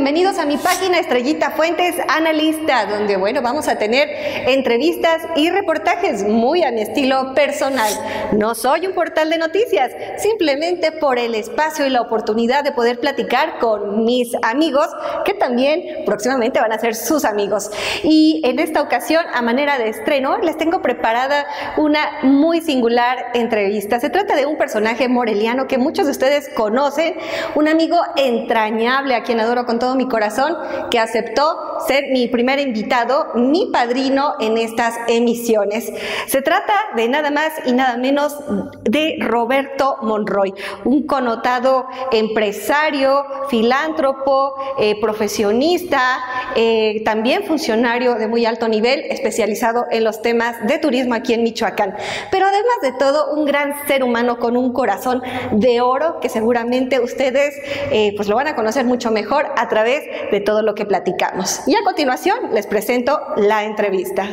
Bienvenidos a mi página Estrellita Fuentes Analista, donde, bueno, vamos a tener entrevistas y reportajes muy a mi estilo personal. No soy un portal de noticias, simplemente por el espacio y la oportunidad de poder platicar con mis amigos, que también próximamente van a ser sus amigos. Y en esta ocasión, a manera de estreno, les tengo preparada una muy singular entrevista. Se trata de un personaje moreliano que muchos de ustedes conocen, un amigo entrañable a quien adoro con todo mi corazón, que aceptó ser mi primer invitado, mi padrino en estas emisiones. Se trata de nada más y nada menos de Roberto Monroy, un connotado empresario, filántropo, eh, profesionista, eh, también funcionario de muy alto nivel, especializado en los temas de turismo aquí en Michoacán. Pero además de todo, un gran ser humano con un corazón de oro que seguramente ustedes eh, pues lo van a conocer mucho mejor través de todo lo que platicamos. Y a continuación les presento la entrevista.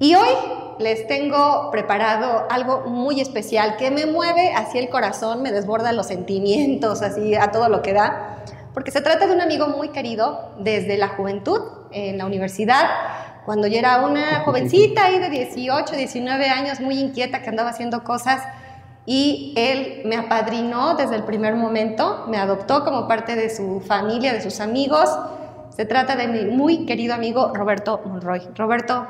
Y hoy les tengo preparado algo muy especial que me mueve hacia el corazón, me desborda los sentimientos, así a todo lo que da, porque se trata de un amigo muy querido desde la juventud en la universidad, cuando yo era una jovencita ahí de 18, 19 años, muy inquieta, que andaba haciendo cosas, y él me apadrinó desde el primer momento, me adoptó como parte de su familia, de sus amigos. Se trata de mi muy querido amigo Roberto Monroy. Roberto,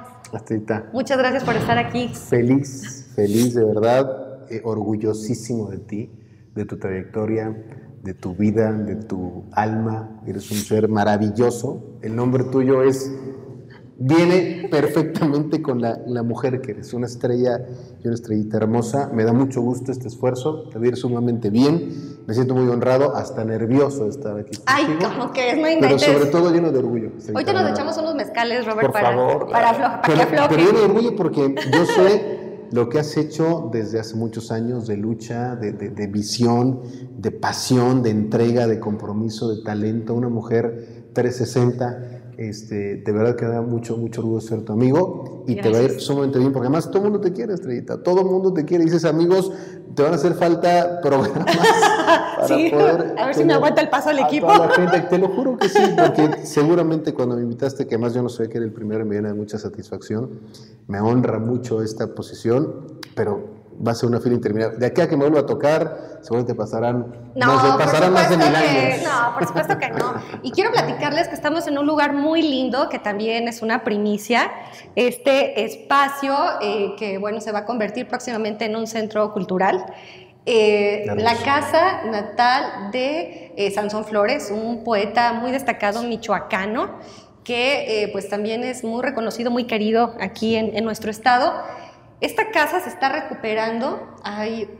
muchas gracias por estar aquí. Feliz, feliz de verdad, eh, orgullosísimo de ti, de tu trayectoria, de tu vida, de tu alma. Eres un ser maravilloso. El nombre tuyo es viene perfectamente con la, mujer que eres, una estrella y una estrellita hermosa. Me da mucho gusto este esfuerzo, te voy a ir sumamente bien. Me siento muy honrado, hasta nervioso de estar aquí. Ay, como que es, no Pero sobre todo lleno de orgullo. Hoy te nos echamos unos mezcales, Robert, Por para, favor, para, pero, que Pero lleno de orgullo porque yo sé lo que has hecho desde hace muchos años de lucha, de, de visión, de pasión, de entrega, de compromiso, de talento. Una mujer 360 este, de verdad que da mucho, mucho orgullo ser tu amigo y te va a ir sumamente bien, porque además todo el mundo te quiere, Estrellita, todo el mundo te quiere. Dices, amigos, te van a hacer falta programas para poder... A ver si me aguanta el paso al equipo. Te lo juro que sí, porque seguramente cuando me invitaste, que además yo no sé que era el primero, me viene de mucha satisfacción, me honra mucho esta posición, pero va a ser una fila interminable. De aquí a que me vuelva a tocar, seguramente pasarán, no, más, de, pasarán más de mil años. No, por supuesto que no. Y quiero platicarles que estamos en un lugar muy lindo, que también es una primicia. Este espacio, eh, que bueno, se va a convertir próximamente en un centro cultural. Eh, la casa natal de eh, Sansón Flores, un poeta muy destacado michoacano, que pues también es muy reconocido, muy querido aquí en, en nuestro estado. Esta casa se está recuperando,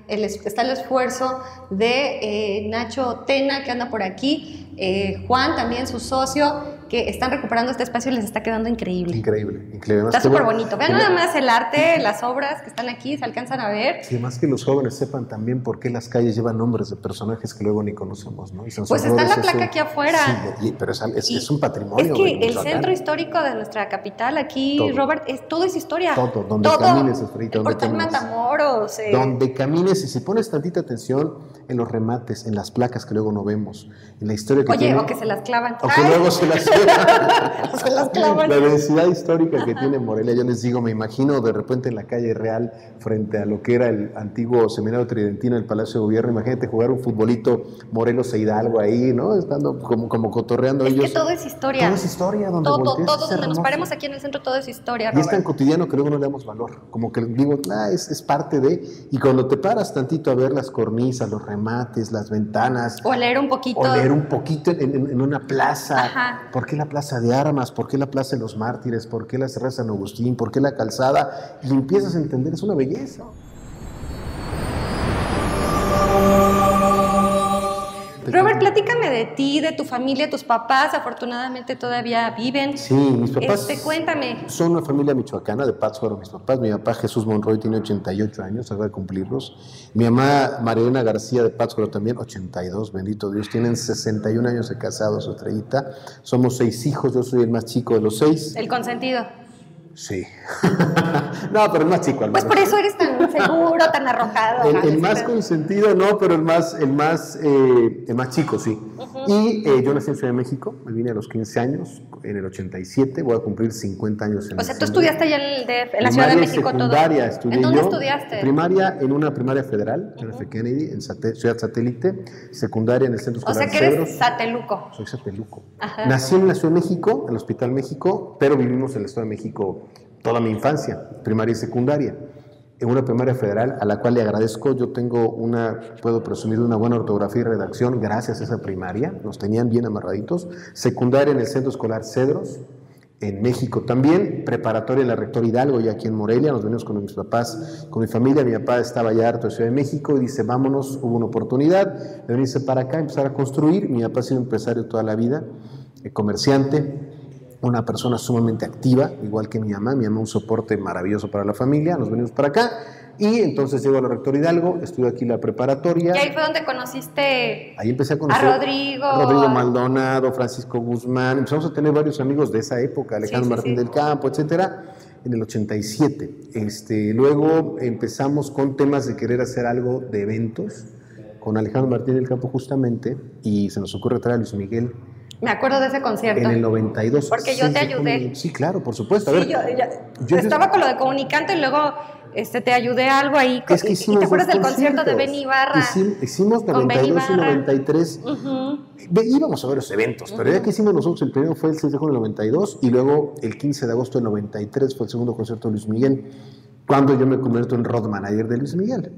el, está el esfuerzo de eh, Nacho Tena, que anda por aquí, eh, Juan también, su socio, que están recuperando este espacio y les está quedando increíble. Increíble, increíble. Está súper bonito. Vean nada más el arte, las obras que están aquí, se alcanzan a ver. Sí, más que los jóvenes sepan también por qué las calles llevan nombres de personajes que luego ni conocemos, ¿no? pues está la placa aquí afuera. Sí, pero es, un patrimonio. Es que el centro histórico de nuestra capital, aquí, Robert, es, todo es historia. Todo, donde camines, El portal Matamoros. Eh. Donde camines y si pones tantita atención en los remates, en las placas que luego no vemos, en la historia que Oye, o que se las clavan. O que luego se las La densidad histórica que tiene Morelia, yo les digo, me imagino de repente en la calle real, frente a lo que era el antiguo seminario tridentino, el Palacio de Gobierno, imagínate jugar un futbolito Morelos e Hidalgo ahí, ¿no? Estando como, como cotorreando es ellos. Que todo es historia. Todo es historia, donde Todo, todo, donde nos paremos aquí en el centro, todo es historia. Y es tan cotidiano que luego no le damos valor, como que digo, ah, es, es parte de, y cuando te paras tantito a ver las cornisas, los remates, las ventanas. O leer un poquito. O leer un poquito en, una plaza. Ajá. ¿Por qué la plaza de armas? ¿Por qué la Plaza de los Mártires? ¿Por qué la Serra San Agustín? ¿Por qué la calzada? Y empiezas a entender, es una belleza. Robert, platícame de ti, de tu familia, tus papás, afortunadamente todavía viven. Sí, mis papás. Este, cuéntame. Son una familia michoacana, de Pátzcuaro, mis papás. Mi papá Jesús Monroy tiene 88 años, acaba de cumplirlos. Mi mamá Mariana García de Pátzcuaro también, 82, bendito Dios. Tienen 61 años de casados, su estrellita. Somos seis hijos, yo soy el más chico de los seis. El consentido. Sí. no, pero el más chico. Al pues por eso eres tan seguro, tan arrojado. El, más consentido no, pero el más, el más, eh, el más chico, sí. Y eh, yo nací en Ciudad de México, me vine a los 15 años, en el 87, voy a cumplir 50 años en O sea, tú estudiaste allá en, la Ciudad de México secundaria, todo. ¿En dónde estudiaste? Primaria, en una primaria federal, en F. Kennedy, en Ciudad Satélite, secundaria en el Centro Escolar O sea, que eres sateluco. Soy sateluco. Nací en la Ciudad de México, en el Hospital México, pero vivimos en el Estado de México toda mi infancia, primaria y secundaria, en una primaria federal a la cual le agradezco. Yo tengo una, puedo presumir, una buena ortografía y redacción gracias a esa primaria, nos tenían bien amarraditos. Secundaria en el Centro Escolar Cedros, en México también, preparatoria en la Rector Hidalgo y aquí en Morelia, nos venimos con mis papás, con mi familia, mi papá estaba ya harto de Ciudad de México y dice, vámonos, hubo una oportunidad de venirse para acá, empezar a construir, mi papá ha sido empresario toda la vida, eh, comerciante, una persona sumamente activa, igual que mi mamá, mi mamá un soporte maravilloso para la familia, nos venimos para acá y entonces llego a la Rector Hidalgo, estudio aquí la preparatoria. Y ahí fue donde conociste ahí empecé a, conocer a Rodrigo. Rodrigo Maldonado, Francisco Guzmán, empezamos a tener varios amigos de esa época, Alejandro Martín del Campo, etcétera, en el 87. Este, luego empezamos con temas de querer hacer algo de eventos con Alejandro Martín del Campo justamente y se nos ocurre traer a Luis Miguel me acuerdo de ese concierto. En el 92. Porque yo te ayudé. Sí, claro, por supuesto. sí, yo, estaba con lo de comunicante y luego este, te ayudé algo ahí. Es que ¿Y te acuerdas del concierto de Benny Barra? hicimos 92 y 93. Íbamos a ver los eventos, pero ya que hicimos nosotros, el primero fue el 6 de junio del 92 y luego el 15 de agosto del 93 fue el segundo concierto de Luis Miguel, cuando yo me convierto en road manager de Luis Miguel.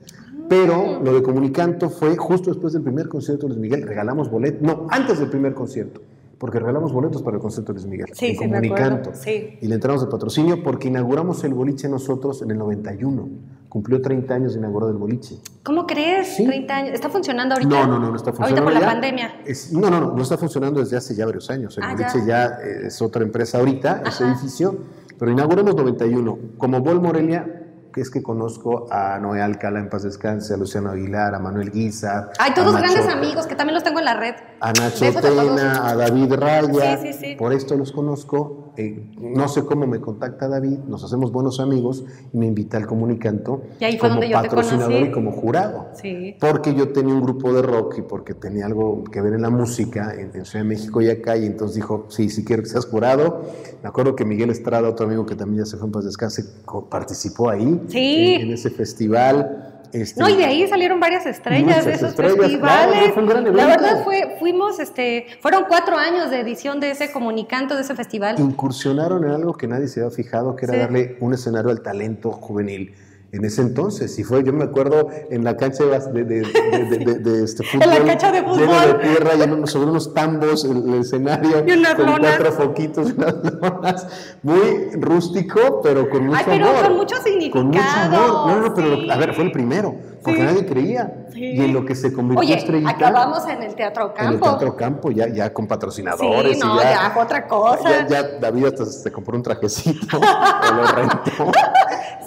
Pero lo de Comunicanto fue justo después del primer concierto de Luis Miguel, regalamos boletos, no, antes del primer concierto, porque regalamos boletos para el concierto de Luis Miguel, sí, Comunicanto. Sí. Y le entramos de patrocinio porque inauguramos el boliche nosotros en el 91. Cumplió 30 años de inaugurado el boliche. ¿Cómo crees? 30 años. ¿Está funcionando ahorita? No, no, no, no está funcionando. Ahorita por la pandemia. no, no, no, no está funcionando desde hace ya varios años. El ah, boliche ya. es otra empresa ahorita, ese edificio, pero inauguramos 91. Como Bol Morelia que es que conozco a Noé Alcala en paz descanse, a Luciano Aguilar, a Manuel Guisa. Hay todos grandes amigos que también los tengo en la red. A Nacho Tena, a David Raya. Sí, sí, sí. Por esto los conozco. Eh, no sé cómo me contacta David, nos hacemos buenos amigos y me invita al comunicanto y ahí fue como donde yo patrocinador y como jurado. Sí. Porque yo tenía un grupo de rock y porque tenía algo que ver en la música en, Ciudad de México y acá y entonces dijo, sí, sí quiero que seas jurado. Me acuerdo que Miguel Estrada, otro amigo que también ya se fue en paz descanse, participó ahí sí. en, ese festival. Este, no, y de ahí salieron varias estrellas de esos festivales. La verdad fue, fuimos, este, fueron cuatro años de edición de ese comunicanto, de ese festival. Incursionaron en algo que nadie se había fijado, que era darle un escenario al talento juvenil en ese entonces. Y fue, yo me acuerdo en la cancha de, de, de, de este fútbol. en la cancha de fútbol. Lleno de tierra, sobre unos tambos, el, escenario. Y unas con lonas. cuatro foquitos, unas lonas. Muy rústico, pero con mucho Ay, pero amor. con mucho significado. Con mucho amor. No, no, pero a ver, fue el primero. Porque Sí. nadie creía. Sí. Y en lo que se convirtió Oye, estrellita. acabamos en el Teatro En el Campo. Teatro Campo, ya, ya con patrocinadores. Sí, no, y ya fue otra cosa. Ya, ya David hasta se compró un trajecito, o lo rentó.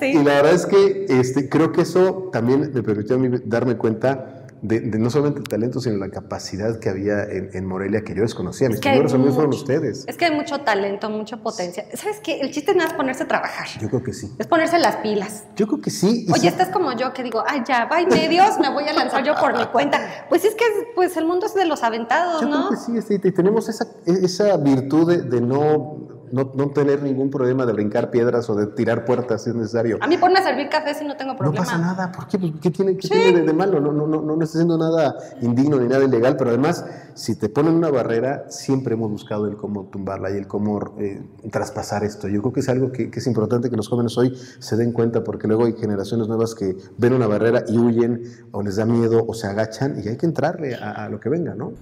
Sí. Y la verdad es que este, creo que eso también me permitió a mí darme cuenta de, de no solamente el talento, sino la capacidad que había en, en Morelia que yo desconocía. Mis primeros amigos fueron ustedes. Es que hay mucho talento, mucha potencia. ¿Sabes qué? El chiste no es ponerse a trabajar. Yo creo que sí. Es ponerse las pilas. Yo creo que sí. Oye, sí- estás como yo que digo, ay, ya, va medios, me voy a lanzar yo por mi cuenta. Pues es que pues el mundo es de los aventados, Yo ¿no? creo que sí, este, y tenemos esa, esa virtud de, de no, no, no tener ningún problema de brincar piedras o de tirar puertas si es necesario. A mí ponme a servir café si no tengo No problema. pasa nada, ¿por qué? Pues, ¿Qué tiene, qué tiene de, de malo? No, no, no, no, no está haciendo nada indigno ni nada ilegal, pero además, si te ponen una barrera, siempre hemos buscado el cómo tumbarla y el cómo eh, traspasar esto. Yo creo que es algo que, que es importante que los jóvenes hoy se den cuenta, porque luego hay generaciones nuevas que ven una barrera y huyen, o les da miedo, o se agachan, y hay que entrarle a, a lo que venga, ¿no?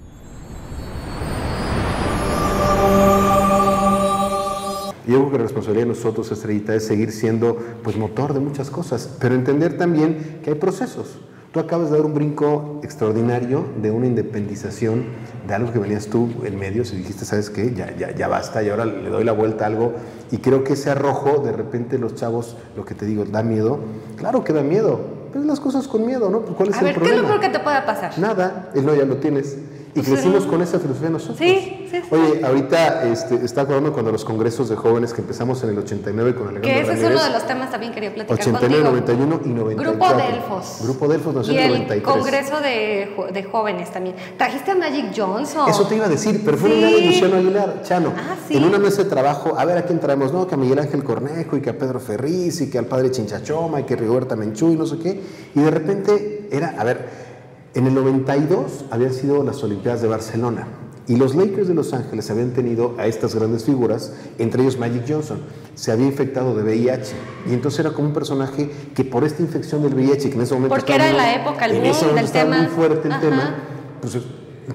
Yo creo que la responsabilidad de nosotros, Estrellita, es seguir siendo pues, motor de muchas cosas, pero entender también que hay procesos. Tú acabas de dar un brinco extraordinario de una independización de algo que venías tú en medios y dijiste, ¿sabes qué? Ya, ya, ya basta y ahora le doy la vuelta a algo. Y creo que ese arrojo, de repente los chavos, lo que te digo, da miedo. Claro que da miedo, pero las cosas con miedo, ¿no? ¿Cuál es A el ver, ¿qué es problema? lo peor que te pueda pasar? Nada, no ya lo tienes. Y crecimos con esa filosofía nosotros. Sí, sí, sí. Oye, ahorita este, está acordando cuando los congresos de jóvenes que empezamos en el 89 con Alejandro Que ese es Ramírez, uno de los temas también quería platicar 89, contigo. 91 y 94. Grupo Delfos. Grupo Delfos nació Y en el el 93. Congreso de, de Jóvenes también. Trajiste a Magic Johnson. Eso te iba a decir, pero fue Sí. una de Luciano Aguilar, Chano. Ah, sí. En una mesa de trabajo, a ver a quién traemos, no, que a Miguel Ángel Cornejo y que a Pedro Ferriz y que al padre Chinchachoma y que Rigoberta Menchú y no sé qué. Y de repente era, a ver, en el 92 habían sido las Olimpiadas de Barcelona. Y los Lakers de Los Ángeles habían tenido a estas grandes figuras, entre ellos Magic Johnson. Se había infectado de VIH. Y entonces era como un personaje que por esta infección del VIH, que en ese momento. Porque estaba era muy- la época, el en boom ese momento del estaba tema. muy fuerte el Ajá. tema. Pues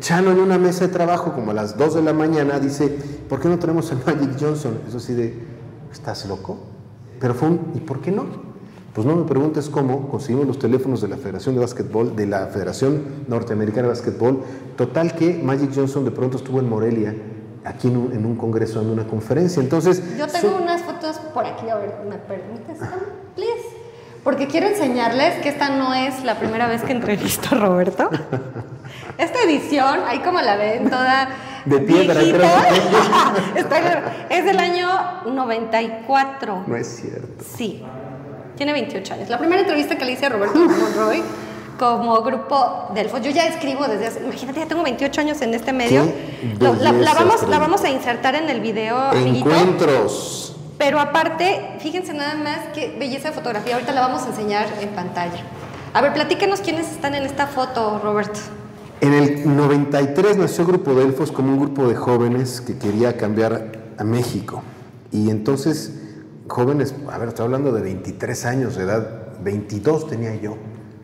Chano en una mesa de trabajo, como a las 2 de la mañana, dice: ¿Por qué no tenemos a Magic Johnson? Eso así de: ¿Estás loco? Pero fue un: ¿y por qué no? Pues no me preguntes cómo conseguimos los teléfonos de la Federación de Básquetbol, de la Federación Norteamericana de Básquetbol. Total que Magic Johnson de pronto estuvo en Morelia, aquí en un, en un congreso, en una conferencia. Entonces, Yo tengo unas fotos por aquí, a ver, ¿me permites? Please. Porque quiero enseñarles que esta no es la primera vez que entrevisto a Roberto. Esta edición, ahí como la ven, toda De piedra, está- es del año 94. no es cierto. Sí, tiene 28 años. La primera entrevista que le hice a Roberto Monroy como grupo Delfos, yo ya escribo desde hace, imagínate, ya tengo 28 años en este medio. Lo- la, vamos, la vamos a insertar en el video, amiguito. Encuentros. Pero aparte, fíjense nada más qué belleza de fotografía. Ahorita la vamos a enseñar en pantalla. A ver, platícanos quiénes están en esta foto, Roberto. En el 93 nació Grupo Delfos como un grupo de jóvenes que quería cambiar a México. Y entonces, jóvenes, a ver, estoy hablando de 23 años de edad, 22 tenía yo,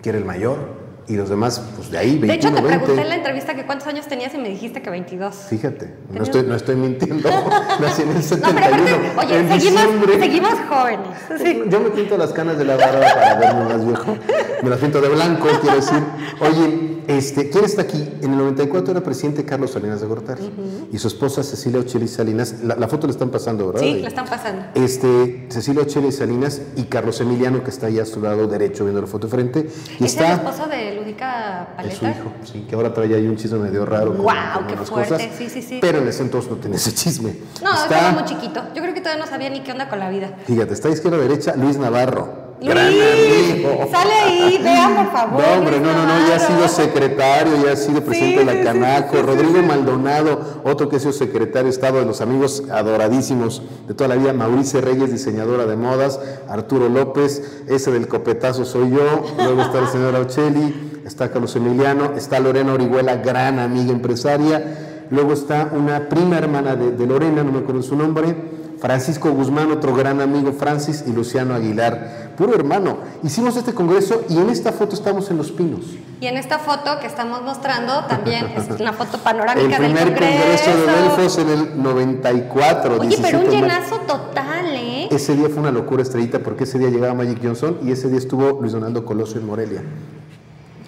que era el mayor, y los demás, pues de ahí, 21, de hecho, te 20. pregunté en la entrevista que cuántos años tenías y me dijiste que 22. Fíjate, no estoy, no estoy mintiendo. Nací en el No, 71. pero aparte, oye, en seguimos, diciembre. seguimos jóvenes. Sí. Yo me pinto las canas de la barba para verme más viejo. Me las pinto de blanco, quiero decir. Oye, este, ¿quién está aquí? En el 94 era presidente Carlos Salinas de Gortari y su esposa Cecilia Ocheli Salinas. La, la foto le están pasando, ¿verdad? Sí, la están pasando. Este, Cecilia Ocheli Salinas y Carlos Emiliano, que está ahí a su lado derecho viendo la foto de frente. Y ¿Es el está. esposo de Ludica Es su Paleta? hijo, sí, que ahora trae ahí un chisme medio raro. con qué fuerte, cosas, sí, sí, sí. Pero en ese entonces no tenía ese chisme. No, está, estaba muy chiquito. Yo creo que todavía no sabía ni qué onda con la vida. Fíjate, está a izquierda derecha Luis Navarro. Luis, Gran amigo. sale ahí, vean por favor. No, hombre, no, no, no, ya ha sido secretario, ya ha sido presidente Sí, de la Canaco, sí, sí, Rodrigo. Maldonado, otro que ha sido secretario de Estado de los amigos adoradísimos de toda la vida, Maurice Reyes, diseñadora de modas, Arturo López, ese del copetazo soy yo, luego está la señora Ochelli, está Carlos Emiliano, está Lorena Orihuela, gran amiga empresaria, luego está una prima hermana de, de Lorena, no me acuerdo su nombre, Francisco Guzmán, otro gran amigo, Francis y Luciano Aguilar, puro hermano. Hicimos este congreso y en esta foto estamos en Los Pinos. Y en esta foto que estamos mostrando también es una foto El panorámica del primer Congreso. congreso de Delfos en el 94. Oye, pero 17 un llenazo total, ¿eh? Ese día fue una locura estrellita porque ese día llegaba Magic Johnson y ese día estuvo Luis Donaldo Colosio en Morelia.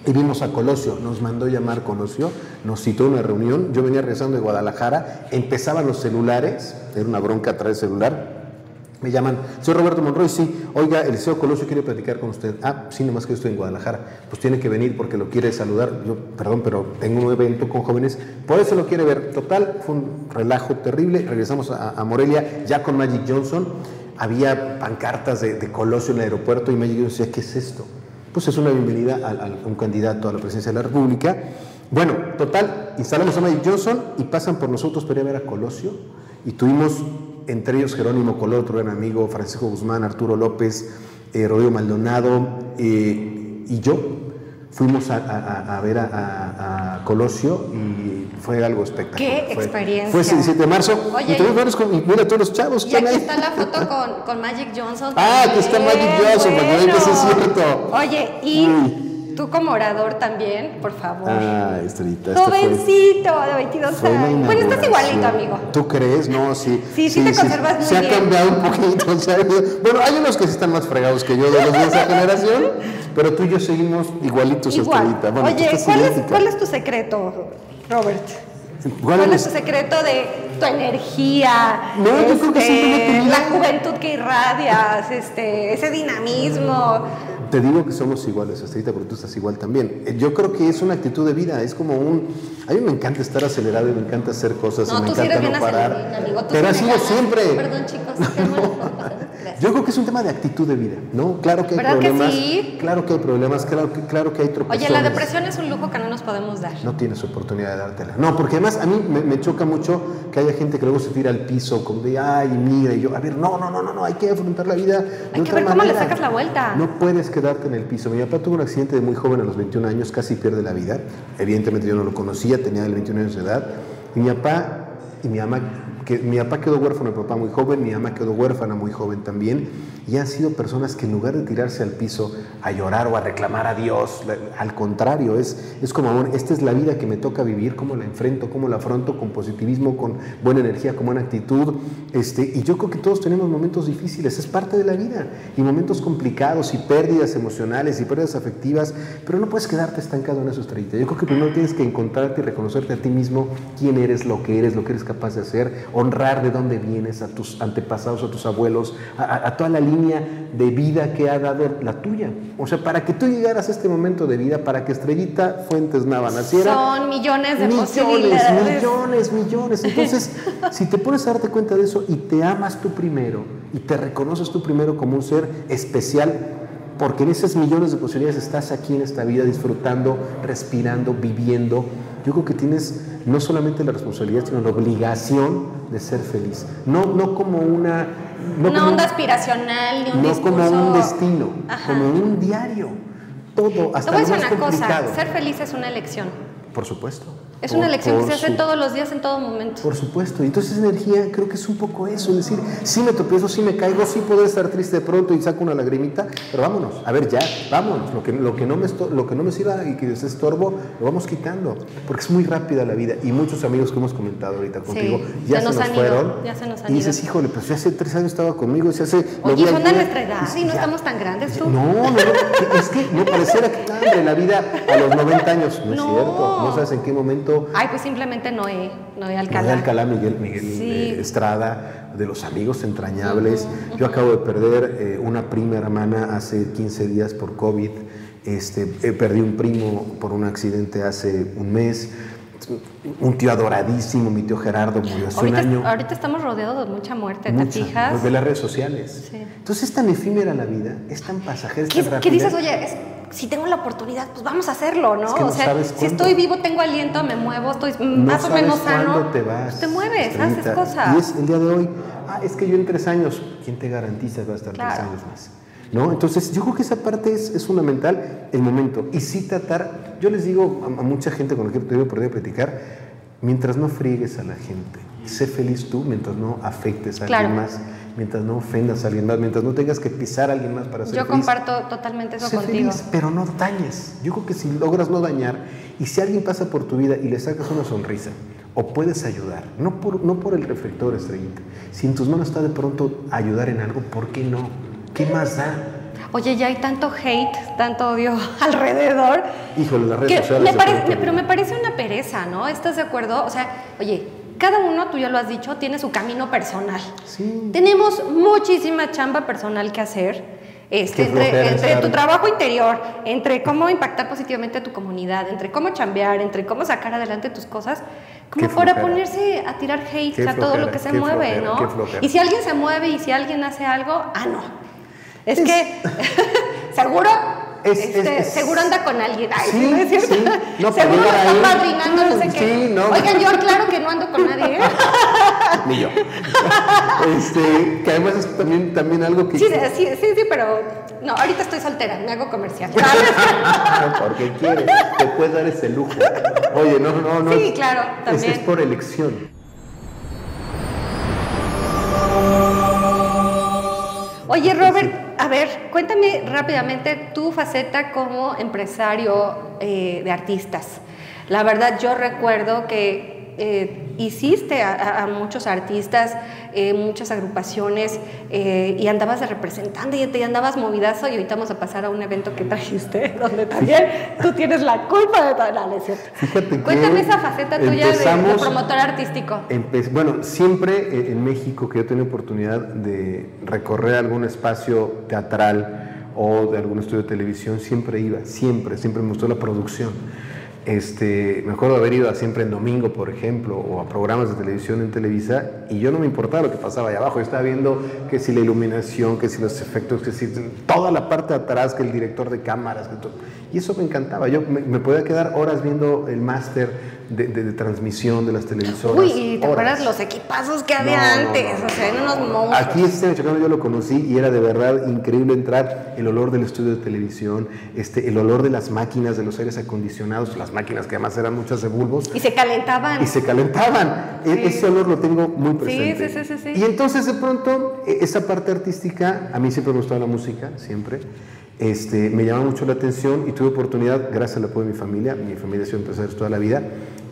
Y vimos a Colosio, nos mandó llamar Colosio, nos citó una reunión. Yo venía regresando de Guadalajara, empezaban los celulares, era una bronca traer celular. Me llaman, soy Roberto Monroy, sí, oiga, el CEO Colosio quiere platicar con usted. Ah, sí, nomás que estoy en Guadalajara. Pues tiene que venir porque lo quiere saludar. Yo, perdón, pero tengo un evento con jóvenes, por eso lo quiere ver. Total, fue un relajo terrible. Regresamos a, a Morelia ya con Magic Johnson. Había pancartas de, de Colosio en el aeropuerto y Magic Johnson decía, ¿qué es esto? Pues es una bienvenida a, un candidato a la presidencia de la República. Bueno, total, instalamos a Magic Johnson y pasan por nosotros para ver a Colosio y tuvimos entre ellos Jerónimo Color, otro gran amigo, Francisco Guzmán, Arturo López, eh, Rodrigo Maldonado eh, y yo. Fuimos a, ver a Colosio y fue algo espectacular. ¡Qué Fue- experiencia! Fue ese 17 de marzo. Oye, y tuvimos varios mira todos los chavos. Y aquí ahí. está la foto con, con Magic Johnson. Ah, aquí está Magic Johnson, para que sí es cierto. Oye, y Uy. tú como orador también, por favor. Ah, Estrellita. este fue- Jovencito, de 22 Fue la años. Bueno, estás igualito, amigo. ¿Tú crees? No, sí. Sí, sí te conservas muy Se bien. ha cambiado un poquito. se ha- Bueno, hay unos que sí están más fregados que yo de los de esa generación, pero tú y yo seguimos igualitos, Igual. Estrellita. Bueno, Oye, estás ¿cuál es. ¿cuál es tu secreto, Robert? ¿Cuál ¿Cuál es? tu secreto de tu energía? No, yo creo que este, simplemente la juventud que irradias, este, ese dinamismo. te digo que somos iguales, Estrellita, pero tú estás igual también. Eh, Yo creo que es una actitud de vida, es como un... A mí me encanta estar acelerado y me encanta hacer cosas No, y me encanta no parar. amigo. Tú pero ha sido siempre. Perdón, chicos. Gracias. Yo creo que es un tema de actitud de vida, ¿no? Claro que hay ¿Verdad que problemas. sí? Claro que hay problemas, claro que, claro que hay tropezones. Oye, la depresión es un lujo que no nos podemos dar. No tienes oportunidad de dártela. No, porque además a mí me, me choca mucho que haya gente que luego se tira al piso como de, ay, mira, y yo, a ver, no, no, no, no, no, hay que afrontar la vida. de Hay que ver cómo le sacas la vuelta. No puedes quedarte en el piso. Mi papá tuvo un accidente de muy joven, a los 21 años, casi pierde la vida. Evidentemente yo no lo conocía, tenía 21 años de edad. Y mi papá y mi mamá, que mi papá quedó huérfano, mi papá muy joven, mi mamá quedó huérfana muy joven también. Y han sido personas que en lugar de tirarse al piso a llorar o a reclamar a Dios, al contrario, es, es como, amor, esta es la vida que me toca vivir, cómo la enfrento, cómo la afronto, con positivismo, con buena energía, con buena actitud. Este, y yo creo que todos tenemos momentos difíciles, es parte de la vida. Y momentos complicados y pérdidas emocionales y pérdidas afectivas, pero no puedes quedarte estancado en eso, estrellita. Yo creo que primero tienes que encontrarte y reconocerte a ti mismo quién eres, lo que eres, lo que eres capaz de hacer, honrar de dónde vienes, a tus antepasados, a tus abuelos, a, a- a toda la línea de vida que ha dado la tuya. O sea, para que tú llegaras a este momento de vida, para que Estrellita Fuentes Nava naciera, Son millones de millones, posibilidades. millones, millones. Entonces, si te pones a darte cuenta de eso y te amas tú primero y te reconoces tú primero como un ser especial, porque en esas millones de posibilidades estás aquí en esta vida disfrutando, respirando, viviendo, yo creo que tienes no solamente la responsabilidad, sino la obligación de ser feliz. No, no como una... No una como- onda aspiracional ni un no discurso. como un destino, Ajá. como un diario. Todo, Te hasta voy a decir una complicado. cosa, ser feliz es una elección. Por supuesto. Es Por- una elección que se hace su- todos los días en todo momento. Por supuesto. Y entonces energía creo que es un poco eso, es decir, sí me tropiezo, sí me caigo, sí puedo estar triste de pronto y saco una lagrimita, pero vámonos, a ver ya, vámonos, lo que, lo que, no, me lo que no me sirva y que es estorbo, lo vamos quitando, porque es muy rápida la vida y muchos amigos que hemos comentado ahorita contigo ya se nos nos, han ido, fueron ya se nos han y dices, ido. híjole, pues ya hace tres años estaba conmigo, se hace... lo Oye, son de nuestra edad y no ya- estamos tan grandes tú. no, no, no, es que no pareciera que hombre, la vida a los 90 años, no es cierto, no sabes en qué momento Ay, pues simplemente Noé, Noé Alcalá, Alcalá. Alcalá Miguel, Miguel Sí. eh, Estrada, de los amigos entrañables. Yo acabo de perder eh, una prima hermana hace 15 días por COVID. Este, eh, perdí un primo por un accidente hace un mes. Un tío adoradísimo, mi tío Gerardo murió hace Ahorita, un año. ahorita estamos rodeados de mucha muerte, ¿te fijas? pues, de las redes sociales. Sí. Entonces es tan efímera la vida, es tan pasajera, ¿Qué, dices? Oye, es- si tengo la oportunidad, pues vamos a hacerlo, ¿no? Es que no o sea, si estoy vivo, tengo aliento, me muevo, estoy No más o menos sano. te vas. pues te mueves, Estrellita. haces cosas. Y es el día de hoy. Ah, es que yo en tres años. ¿Quién te garantiza que va a estar tres años más? ¿No? Entonces, yo creo que esa parte es, es fundamental, el momento. Y sí tratar, yo les digo a, a mucha gente con la que he tenido de platicar, mientras no friegues a la gente, sé feliz tú mientras no afectes a Claro. alguien más, mientras no ofendas a alguien más, mientras no tengas que pisar a alguien más para ser Yo feliz. comparto totalmente eso Sé contigo. feliz, pero no dañes. Yo creo que si logras no dañar y si alguien pasa por tu vida y le sacas una sonrisa o puedes ayudar, no por, no por el reflector, estrellita, si en tus manos está de pronto ayudar en algo, ¿por qué no? ¿Qué más da? Oye, ya hay tanto hate, tanto odio alrededor. Híjole, las redes sociales. me de pare- pronto- me- pero me parece una pereza, ¿no? ¿Estás de acuerdo? O sea, oye, cada uno, tú ya lo has dicho, tiene su camino personal. Sí. Tenemos muchísima chamba personal que hacer. Este, entre tu trabajo interior, entre cómo impactar positivamente a tu comunidad, entre cómo chambear, entre cómo sacar adelante tus cosas, como para ponerse a tirar hate a todo lo que se mueve, flojera, ¿no? Y si alguien se mueve y si alguien hace algo, ah, no. Es, Es- que, seguro, Es- este, es- es- seguro anda con alguien. Ay, Sí, ¿no es cierto? sí. No, seguro lo llegar están ahí- madrinando, no sé Sí, qué. no. Oigan, yo aclaro que no ando con nadie, ¿eh? Ni yo. este, que además es también, también algo que... Sí, sí, sí, sí, pero no, ahorita estoy soltera, me hago comercial. Porque quieres, te puedes dar ese lujo. Oye, no, no, no. Sí, es- claro, es- también. Es, por elección. Oye, Robert, a ver, cuéntame rápidamente tu faceta como empresario eh, de artistas. La verdad, yo recuerdo que eh, hiciste a, muchos artistas, eh, muchas agrupaciones, eh, y andabas de representante y te andabas movidazo, y ahorita vamos a pasar a un evento que trajiste, donde también tú tienes la culpa de no es cierto. Fíjate Cuéntame esa faceta tuya de- promotor artístico. Bueno, siempre eh, en México que yo tenía oportunidad de recorrer algún espacio teatral o de algún estudio de televisión, siempre iba, siempre, siempre me gustó la producción. Este, me acuerdo haber ido a siempre en domingo, por ejemplo, o a programas de televisión en Televisa, y yo no me importaba lo que pasaba allá abajo. Yo estaba viendo que si la iluminación, que si los efectos, que si toda la parte de atrás, que el director de cámaras, que todo. Y eso me encantaba. Yo me, me podía quedar horas viendo el máster de, de, de, transmisión de las televisoras. Uy, ¿y te acuerdas los equipazos que había no, antes? No, o sea, eran unos monstruos. Aquí este Michoacán yo lo conocí y era de verdad increíble entrar, el olor del estudio de televisión, este, el olor de las máquinas, de los aires acondicionados, las máquinas que además eran muchas de bulbos. Y se calentaban. Y se calentaban. Sí. E ese olor lo tengo muy presente. Sí, sí, sí, sí, Y entonces de pronto, e, esa parte artística, a mí siempre me gustó la música, siempre. Este, me llama mucho la atención y tuve oportunidad, gracias al apoyo de mi familia, mi familia ha sido empresarios toda la vida,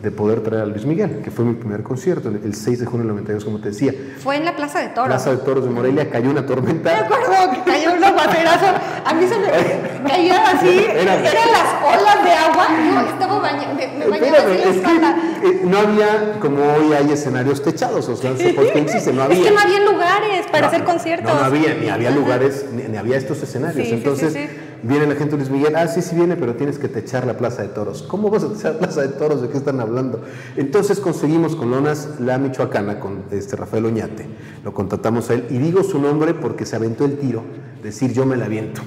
de poder traer a Luis Miguel, que fue mi primer concierto, el 6 de junio del 92, como te decía. Fue en la Plaza de Toros. Plaza de Toros de Morelia, cayó una tormenta. Me acuerdo que cayó un aguacerazo. A mí se me caía así, Era, eran las olas de agua. No, estaba bañando, me, me bañaba así la espalda. Que, eh, no había, como hoy hay escenarios techados, o sea, porque existe, no había. Es que no había lugares para no, hacer conciertos. No, no había, ni había lugares, ni, ni había estos escenarios. Sí, Entonces, sí, sí, viene la gente Luis Miguel, ah, sí, sí viene, pero tienes que techar la Plaza de Toros. ¿Cómo vas a techar la Plaza de Toros? ¿De qué están hablando? Entonces conseguimos con Lonas la Michoacana, con este Rafael Oñate. Lo contratamos a él y digo su nombre porque se aventó el tiro, decir yo me la aviento.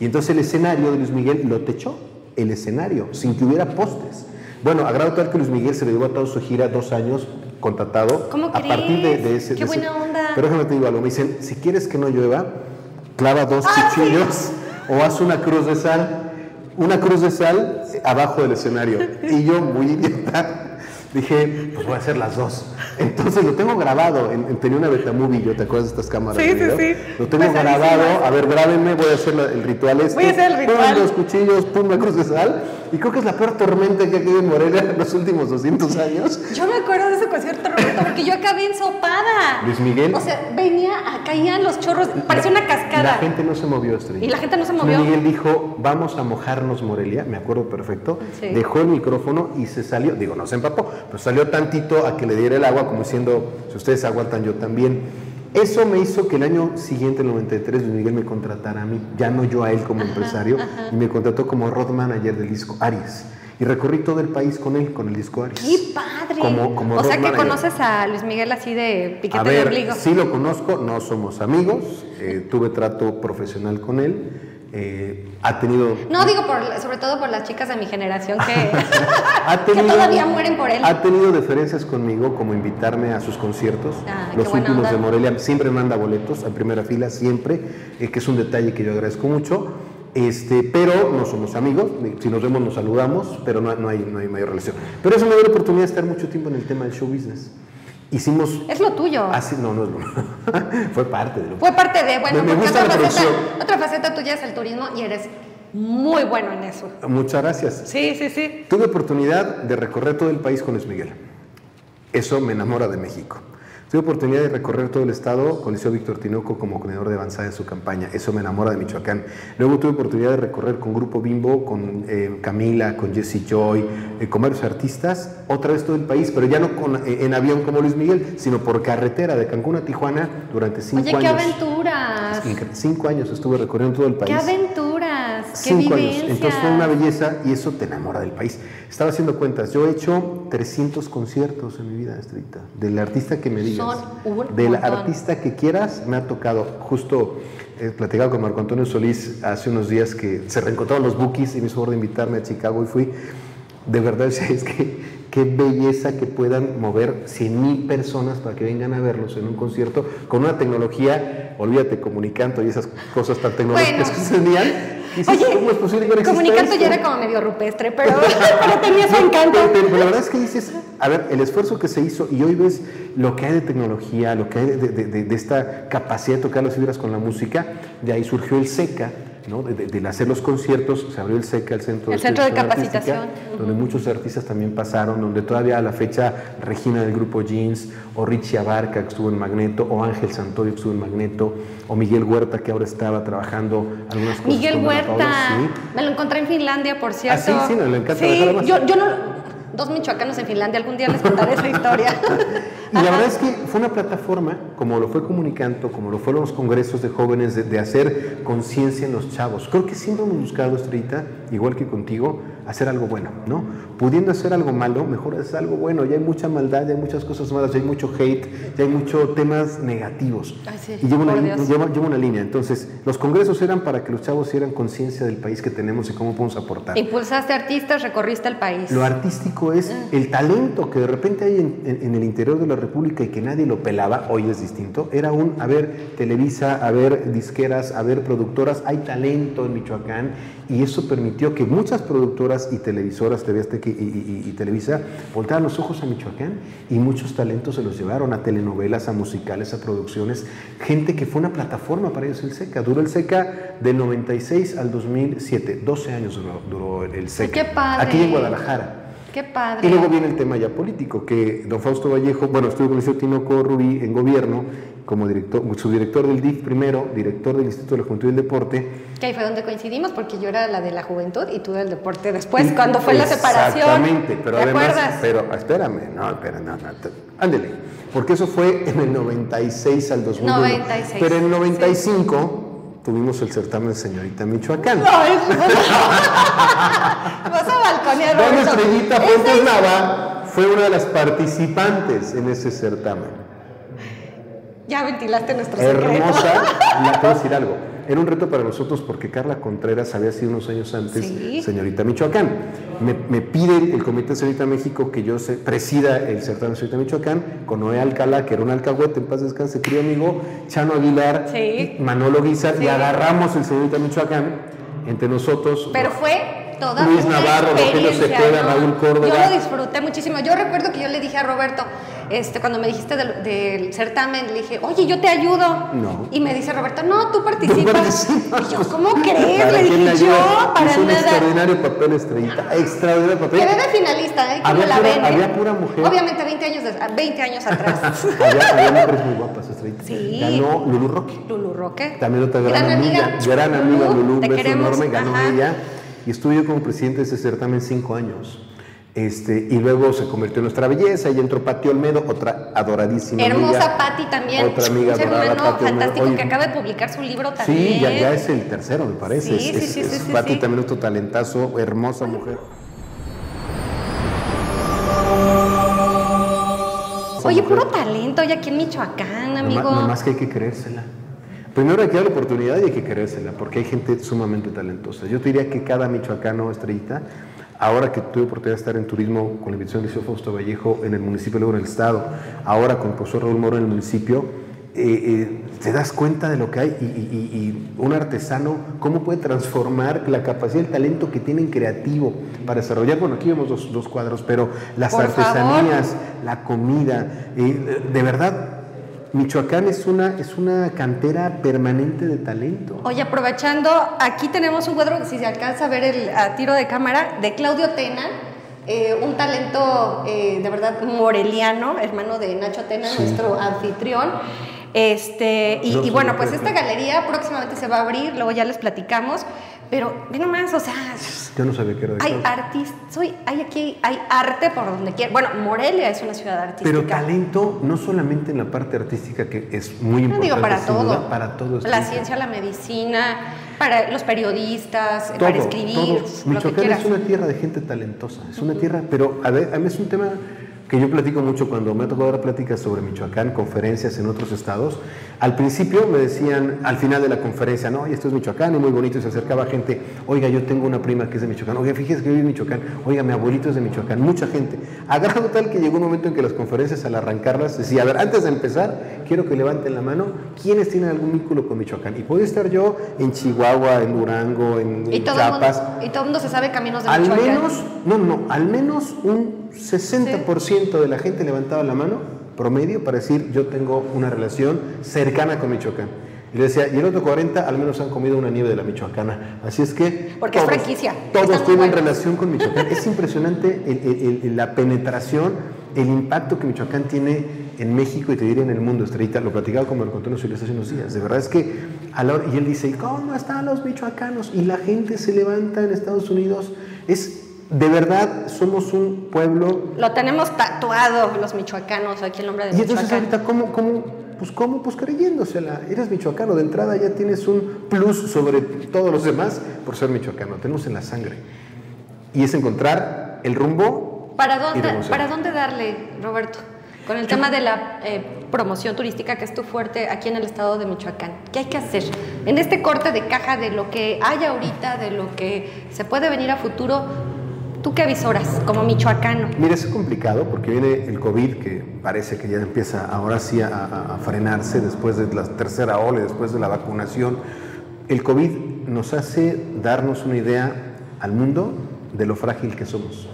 Y entonces el escenario de Luis Miguel lo techó, el escenario, sin que hubiera postes. Bueno, a grado tal que Luis Miguel se le llevó a toda su gira dos años contratado. ¿Cómo a crees? partir de, de ese. Qué de buena ese, onda. Pero déjame te digo algo, me dicen, si quieres que no llueva, clava dos Ah, sí. O haz una cruz de sal, una cruz de sal abajo del escenario. Y yo, muy idiota, dije, pues voy a hacer las dos. Entonces lo tengo grabado, en, en- tenía una Betamovie, yo te acuerdas de estas cámaras Sí, sí, sí. Lo tengo Pues, grabado, a ver, grábenme, voy a hacer la- el ritual este. Voy a hacer el ritual. Pum, los cuchillos, pum, la cruz de sal. Y creo que es la peor tormenta que ha caído en Morelia en los últimos 200 años. Yo me acuerdo de ese concierto, Roberto, porque yo acabé ensopada. Luis Miguel. O sea, venía, caían los chorros, parecía una cascada. La gente no se movió, Estrella. Y la gente no se Luis movió. Miguel dijo, vamos a mojarnos Morelia, me acuerdo perfecto. Sí. Dejó el micrófono y se salió, digo, no se empapó, pero salió tantito a que le diera el agua, como diciendo, si ustedes aguantan, yo también. Eso me hizo que el año siguiente, el 93, Luis Miguel me contratara a mí, ya no yo a él como empresario, y me contrató como road manager del disco Aries. Y recorrí todo el país con él, con el disco Aries. ¡Qué padre! Como- como o sea que manager. conoces a Luis Miguel así de piquete A de ver, ombligo. sí lo conozco, no somos amigos, eh, tuve trato profesional con él, eh, ha tenido... No, digo por, sobre todo por las chicas de mi generación que, ha que todavía mueren por él. Ha tenido diferencias conmigo, como invitarme a sus conciertos. Ah, los últimos onda. de Morelia siempre manda boletos en primera fila, siempre, eh, que es un detalle que yo agradezco mucho. Este, pero no somos amigos, si nos vemos nos saludamos, pero no, no hay, no hay mayor relación. Pero eso me dio la oportunidad de estar mucho tiempo en el tema del show business. Hicimos... Es lo tuyo. Así, no, no es lo... Fue parte de lo Fue parte de, bueno, Me- gusta otra la faceta, otra faceta tuya es el turismo y eres muy bueno en eso. Muchas gracias. Sí, sí, sí. Tuve oportunidad de recorrer todo el país con Luis Miguel. Eso me enamora de México. Tuve oportunidad de recorrer todo el estado con Liceo Víctor Tinoco como coordinador de avanzada en su campaña. Eso me enamora de Michoacán. Luego tuve oportunidad de recorrer con Grupo Bimbo, con eh, Camila, con Jesse Joy, eh, con varios artistas, otra vez todo el país, pero ya no con, eh, en avión como Luis Miguel, sino por carretera de Cancún a Tijuana durante cinco Oye, qué años. aventuras. Cinco años estuve recorriendo todo el país. Qué aventuras. Qué Cinco años. vivencias. Entonces fue una belleza y eso te enamora del país. Estaba haciendo cuentas. Yo he hecho 300 conciertos en mi vida, Estrellita. Del artista que me digas. Son Del montón. artista que quieras, me ha tocado. Justo he platicado con Marco Antonio Solís hace unos días que se reencontraron los bookies y me hizo favor de invitarme a Chicago y fui. De verdad, es que qué belleza que puedan mover 100 mil personas para que vengan a verlos en un concierto con una tecnología, olvídate, comunicanto y esas cosas tan tecnológicas Bueno. que tenían. Oye, ¿cómo es posible que no esto? ya era como medio rupestre, pero, pero tenía su encanto. Pero, pero- pero la verdad es que dices, a ver, el esfuerzo que se hizo y hoy ves lo que hay de tecnología, lo que hay de, de- de- de esta capacidad de tocar las fibras con la música, de ahí surgió el SECA, ¿no? De, de- del hacer los conciertos, se abrió el SECA, el Centro, El Centro de Capacitación. donde muchos artistas también pasaron, donde todavía a la fecha Regina del grupo Jeans, o Richie Abarca que estuvo en Magneto, o Ángel Santorio que estuvo en Magneto, o Miguel Huerta que ahora estaba trabajando algunas cosas. Miguel Huerta, sí. me lo encontré en Finlandia, por cierto. Ah, sí, sí, no, le encanta Sí, yo, yo no, dos michoacanos en Finlandia. Algún día les contaré esa historia. y la verdad es que fue una plataforma, como lo fue Comunicanto, como lo fueron los congresos de jóvenes, de, de hacer conciencia en los chavos. Creo que siempre hemos buscado, Estrellita, igual que contigo, hacer algo bueno, ¿no? Pudiendo hacer algo malo, mejor hacer algo bueno. Ya hay mucha maldad, ya hay muchas cosas malas, ya hay mucho hate, ya hay muchos temas negativos. y llevo una, llevo, una, línea. Entonces, los congresos eran para que los chavos hicieran conciencia del país que tenemos y cómo podemos aportar. Impulsaste artistas, recorriste el país. Lo artístico es mm. el talento que de repente hay en, el interior de la República y que nadie lo pelaba, hoy es distinto. Era un, a ver, Televisa, a ver, disqueras, a ver, productoras, hay talento en Michoacán y eso permitió que muchas productoras y televisoras, TV Azteca y, Televisa, voltearan los ojos a Michoacán y muchos talentos se los llevaron a telenovelas, a musicales, a producciones, gente que fue una plataforma para ellos el SECA. Duró el SECA del 96 al 2007, 12 años duró, el SECA. ¡Qué padre! Aquí en Guadalajara. Qué padre. Y luego viene el tema ya político, que don Fausto Vallejo, bueno, estuvo con el señor Tinoco Rubí en gobierno como director, subdirector del DIF primero, director del Instituto de la Juventud y el Deporte. Que ahí fue donde coincidimos, porque yo era la de la juventud y tú del deporte después, cuando fue la separación. Exactamente, pero además, pero espérame, no, espérame, no, no, ándele, porque eso fue en el 96 al 2001. 96. Pero en el 95 tuvimos el certamen Señorita Michoacán. No, Vas a balconear, Doña Estrellita Fuentes Nava fue una de las participantes en ese certamen. Ya ventilaste nuestro Hermosa, le puedo decir algo. Era un reto para nosotros porque Carla Contreras había sido unos años antes señorita Michoacán. Me, pide el Comité de Señorita México que yo se, presida el certamen de Señorita Michoacán con Noé Alcalá, que era un alcahuete, en paz descanse, querido amigo, Chano Aguilar, Manolo Guizar, y agarramos el Señorita Michoacán entre nosotros. Pero fue toda Luis Navarro, Rogelio Cepeda, Raúl Córdoba. Yo lo disfruté muchísimo. Yo recuerdo que yo le dije a Roberto, este, cuando me dijiste del, certamen, le dije, oye, yo te ayudo. No. Y me dice Roberto, no, tú participas. Y yo, ¿cómo crees? Le dije, yo, para Hizo un extraordinario papel, estrellita. Extraordinario papel. Quedé de finalista, ¿eh? Había, la pura, había pura mujer. Obviamente 20 años, 20 años atrás. había, mujeres muy guapas, estrellita. Sí. Ganó Lulu Roque. Lulu Roque. También otra gran, gran amiga. Gran amiga Lulu, un beso enorme, ganó ella. Y estuve yo como presidente de ese certamen cinco años. Este, y luego se convirtió en nuestra belleza y entró Pati Olmedo, otra adoradísima Hermosa Pati también. Otra amiga un adorada, Pati fantástico que acaba de publicar su libro también. Sí, ya, ya es el tercero, me parece. Sí, sí, sí, Pati también otro talentazo, hermosa mujer. Oye, puro talento, ya aquí en Michoacán, amigo. No más que hay que creérsela. Primero hay que dar la oportunidad y hay que querérsela, porque hay gente sumamente talentosa. Yo te diría que cada michoacano estrellita, ahora que tuve oportunidad de estar en turismo con la invitación del señor Fausto Vallejo en el municipio, luego en el estado, ahora con el profesor Raúl Moro en el municipio, eh, eh, te das cuenta de lo que hay y, un artesano, cómo puede transformar la capacidad, el talento que tienen creativo para desarrollar. Bueno, aquí vemos dos, cuadros, pero las artesanías, la comida, eh, de verdad Michoacán es una, es una cantera permanente de talento. Oye, aprovechando, aquí tenemos un cuadro, si se alcanza a ver el a tiro de cámara, de Claudio Tena, eh, un talento eh, de verdad moreliano, hermano de Nacho Tena, nuestro anfitrión. Este, y, bueno, pues esta galería próximamente se va a abrir, luego ya les platicamos, pero ve nomás, o sea. Yo no sabía que era de Hay artistas, soy, hay aquí, hay arte por donde quiera. Bueno, Morelia es una ciudad artística. Pero talento, no solamente en la parte artística, que es muy importante. digo, para todo. para todo. La ciencia, la medicina, para los periodistas, para escribir. Todo. Michoacán es una tierra de gente talentosa, es una tierra, pero a, ver, a mí es un tema que yo platico mucho cuando me ha tocado dar pláticas sobre Michoacán, conferencias en otros estados. Al principio me decían, al final de la conferencia, no, esto es Michoacán, y muy bonito, y se acercaba gente, oiga, yo tengo una prima que es de Michoacán, oiga, fíjese que vive en Michoacán, oiga, mi abuelito es de Michoacán, mucha gente. Agarrado tal que llegó un momento en que las conferencias, al arrancarlas, decía, a ver, antes de empezar, quiero que levanten la mano, ¿quiénes tienen algún vínculo con Michoacán? Y puede estar yo en Chihuahua, en Durango, en, ¿Y Chiapas. y todo el mundo se sabe caminos de al Michoacán. Al menos, no, no, al menos un 60% de la gente levantaba la mano, promedio, para decir yo tengo una relación cercana con Michoacán. Y le decía, y el otro 40 al menos han comido una nieve de la Michoacana. Así es que... Porque todos, es franquicia. Todos tienen relación con Michoacán. es impresionante la penetración, el impacto que Michoacán tiene en México y te diría en el mundo, Estrellita. Lo platicaba como lo contó hace unos días. De verdad es que... A la hora, y él dice, ¿cómo están los michoacanos? Y la gente se levanta en Estados Unidos. Es de verdad somos un pueblo... Lo tenemos tatuado los michoacanos, aquí el nombre de Y entonces Michoacán. ahorita, ¿cómo, cómo, pues cómo? Pues creyéndosela. Eres michoacano, de entrada ya tienes un plus sobre todos los demás por ser michoacano. Tenemos en la sangre. Y es encontrar el rumbo ¿Para dónde. ¿Para dónde darle, Roberto? Con el tema de la eh, promoción turística que es tu fuerte aquí en el estado de Michoacán. ¿Qué hay que hacer? En este corte de caja de lo que hay ahorita, de lo que se puede venir a futuro, ¿tú qué avisoras como michoacano? Mira, es complicado porque viene el COVID que parece que ya empieza ahora sí a, a- a frenarse después de la tercera ola, y después de la vacunación. El COVID nos hace darnos una idea al mundo de lo frágil que somos.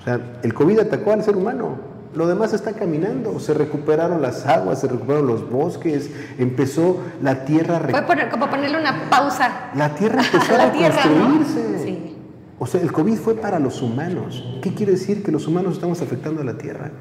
O sea, el COVID atacó al ser humano. Lo demás está caminando. Se recuperaron las aguas, se recuperaron los bosques, empezó la tierra Fue poner- como ponerle una pausa. la tierra empezó La a tierra, ¿no? O sea, el COVID fue para los humanos. ¿Qué quiere decir? Que los humanos estamos afectando a la tierra.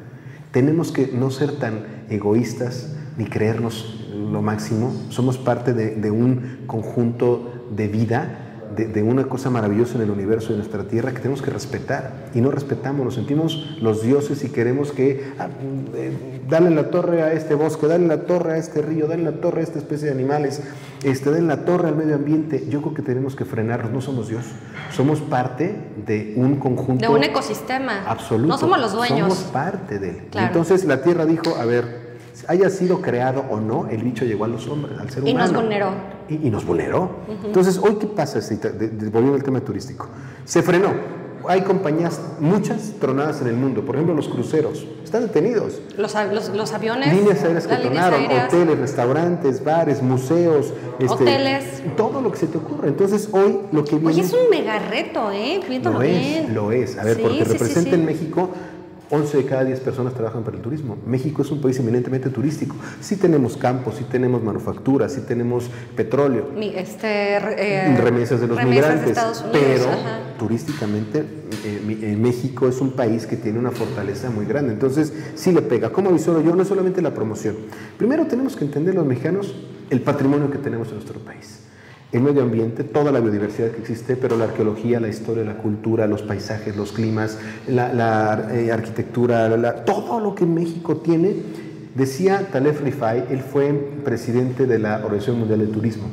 Tenemos que no ser tan egoístas ni creernos lo máximo. Somos parte de, de un conjunto de vida, de, de una cosa maravillosa en el universo de nuestra tierra que tenemos que respetar. Y no respetamos, nos sentimos los dioses y queremos que ah, eh, dale la torre a este bosque, dale la torre a este río, dale la torre a esta especie de animales, este, dale la torre al medio ambiente. Yo creo que tenemos que frenarnos, no somos Dios, somos parte de un conjunto De un ecosistema. absoluto. No somos los dueños. Somos parte de él. Claro. Entonces la tierra dijo, a ver, haya sido creado o no, el bicho llegó a los hombres, al ser Y humano. nos vulneró. Y, y nos vulneró. Entonces, hoy, ¿qué pasa? Volviendo al tema turístico. Se frenó. Hay compañías, muchas tronadas en el mundo. Por ejemplo, los cruceros. Están detenidos. Los, los- los aviones. Líneas aéreas que tronaron, aéreas. hoteles, restaurantes, bares, museos. este, Hoteles. Todo lo que se te ocurre. Entonces, hoy lo que viene... Oye, es un mega reto, ¿eh? Viéndolo Lo es, lo es. A ver, Sí, porque sí, representa sí. en México 11 de cada 10 personas trabajan para el turismo. México es un país eminentemente turístico. Sí tenemos campos, sí tenemos manufacturas, sí tenemos petróleo, Mi- este, eh, remesas de los remesas migrantes, pero ajá. turísticamente eh, eh, México es un país que tiene una fortaleza muy grande. Entonces, sí le pega. ¿Cómo avisoro yo? No es solamente la promoción. Primero tenemos que entender los mexicanos el patrimonio que tenemos en nuestro país. El medio ambiente, toda la biodiversidad que existe, pero la arqueología, la historia, la cultura, los paisajes, los climas, la, eh, arquitectura, todo lo que México tiene. Decía Talef Rifai, él fue presidente de la Organización Mundial del Turismo.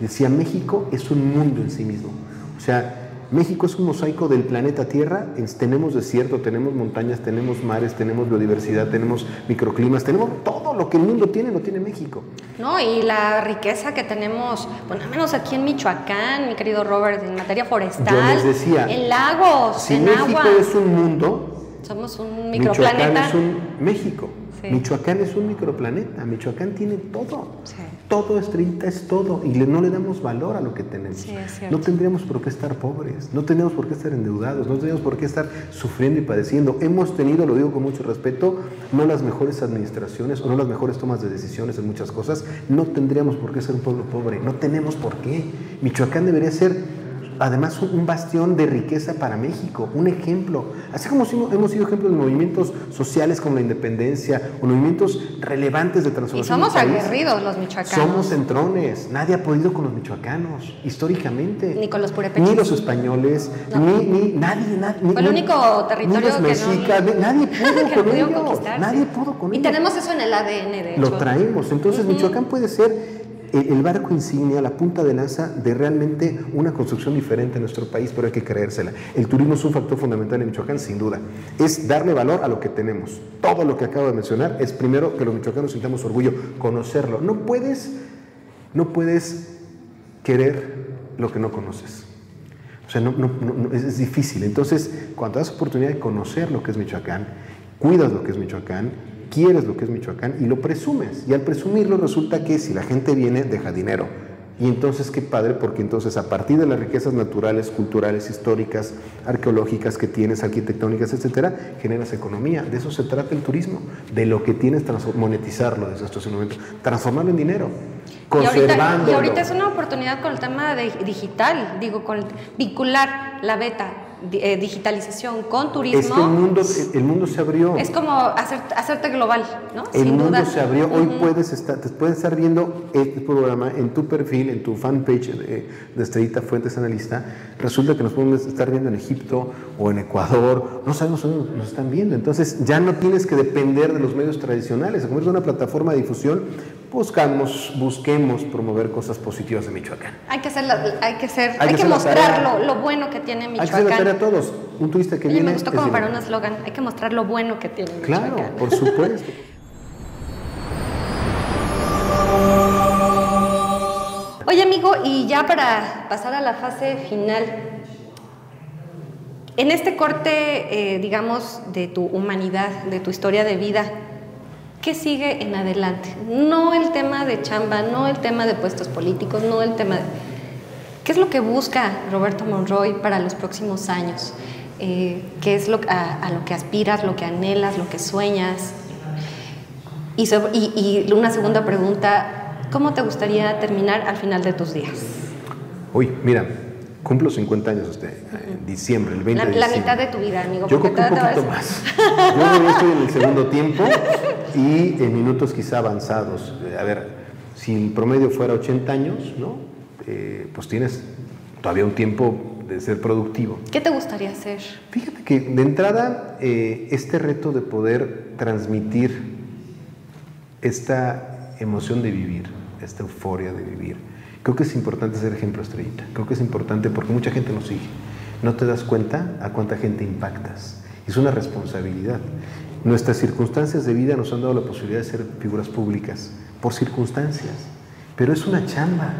Decía, México es un mundo en sí mismo. O sea, México es un mosaico del planeta Tierra. Es- tenemos desierto, tenemos montañas, tenemos mares, tenemos biodiversidad, tenemos microclimas, tenemos todo lo que el mundo tiene, lo tiene México. No, y la riqueza que tenemos, bueno, al menos aquí en Michoacán, mi querido Robert, en materia forestal, Yo les decía, en lagos, Si en México agua. es un mundo, Somos un Michoacán microplaneta. es un México. Sí. Michoacán es un microplaneta. Michoacán tiene todo. Sí. Todo, estrellita, es todo. Y le- no le damos valor a lo que tenemos. Sí, es no tendríamos por qué estar pobres. No tenemos por qué estar endeudados. No tenemos por qué estar sufriendo y padeciendo. Hemos tenido, lo digo con mucho respeto, no las mejores administraciones o no las mejores tomas de decisiones en muchas cosas. No tendríamos por qué ser un pueblo pobre. No tenemos por qué. Michoacán debería ser además un bastión de riqueza para México, un ejemplo. Así como hemos sido ejemplos de movimientos sociales como la independencia o movimientos relevantes de Y transformación. somos del país. aguerridos los michoacanos. Somos centrones. Nadie ha podido con los michoacanos, históricamente. Ni con los purépechas. Ni los españoles, No. ni, ni nadie, nadie. Fue el ni- único territorio ni los que no- mexicas, nadie pudo que con ellos. Nadie pudo con Y ellos. tenemos eso en el ADN, de hecho. Lo traemos. Entonces, Michoacán puede ser el, el barco insignia, la punta de lanza de realmente una construcción diferente en nuestro país, pero hay que creérsela. El turismo es un factor fundamental en Michoacán, sin duda. Es darle valor a lo que tenemos. Todo lo que acabo de mencionar es primero que los michoacanos sintamos orgullo, conocerlo. No puedes, no puedes querer lo que no conoces. O sea, es, es difícil. Entonces, cuando das oportunidad de conocer lo que es Michoacán, cuidas lo que es Michoacán, quieres lo que es Michoacán y lo presumes. Y al presumirlo resulta que si la gente viene, deja dinero. Y entonces qué padre, porque entonces a partir de las riquezas naturales, culturales, históricas, arqueológicas que tienes, arquitectónicas, etcétera, generas economía. De eso se trata el turismo, de lo que tienes, monetizarlo desde estos momentos, transformarlo en dinero, Y ahorita, conservándolo. y ahorita es una oportunidad con el tema de digital, digo, con vincular la beta eh, digitalización con turismo. Es que el mundo, el mundo se abrió. Es como hacer, hacerte global, ¿no? El mundo se abrió. Hoy puedes estar, te puedes estar viendo este programa en tu perfil, en tu fanpage de, de Estrellita Fuentes Analista. Resulta que nos podemos estar viendo en Egipto o en Ecuador. No sabemos dónde nos están viendo. Entonces ya no tienes que depender de los medios tradicionales. Es una plataforma de difusión, buscamos, busquemos promover cosas positivas de Michoacán. Hay que hacer, hay que, hacer, hay, que, mostrar lo, bueno que tiene Michoacán. Hay que hacer a todos. Un turista que viene. Me gustó como para un eslogan. Hay que mostrar lo bueno que tiene Michoacán. Claro, por supuesto. Oye, amigo, y ya para pasar a la fase final, en este corte, eh, digamos, de tu humanidad, de tu historia de vida, ¿qué sigue en adelante? No el tema de chamba, no el tema de puestos políticos, no el tema de... ¿Qué es lo que busca Roberto Monroy para los próximos años? Eh, ¿Qué es lo, a, lo que aspiras, lo que anhelas, lo que sueñas? Y, y, una segunda pregunta, ¿cómo te gustaría terminar al final de tus días? Uy, mira, cumplo 50 años este, en diciembre, el 20 la, de diciembre. La mitad de tu vida, amigo. Yo creo que un poquito más. Yo estoy en el segundo tiempo y en minutos quizá avanzados. A ver, si el promedio fuera 80 años, ¿no? Eh, pues tienes todavía un tiempo de ser productivo. ¿Qué te gustaría hacer? Fíjate que de entrada eh, este reto de poder transmitir esta emoción de vivir, esta euforia de vivir, creo que es importante ser ejemplo estrellita. Creo que es importante porque mucha gente nos sigue. No te das cuenta a cuánta gente impactas. Es una responsabilidad. Nuestras circunstancias de vida nos han dado la posibilidad de ser figuras públicas, por circunstancias. Pero es una chamba,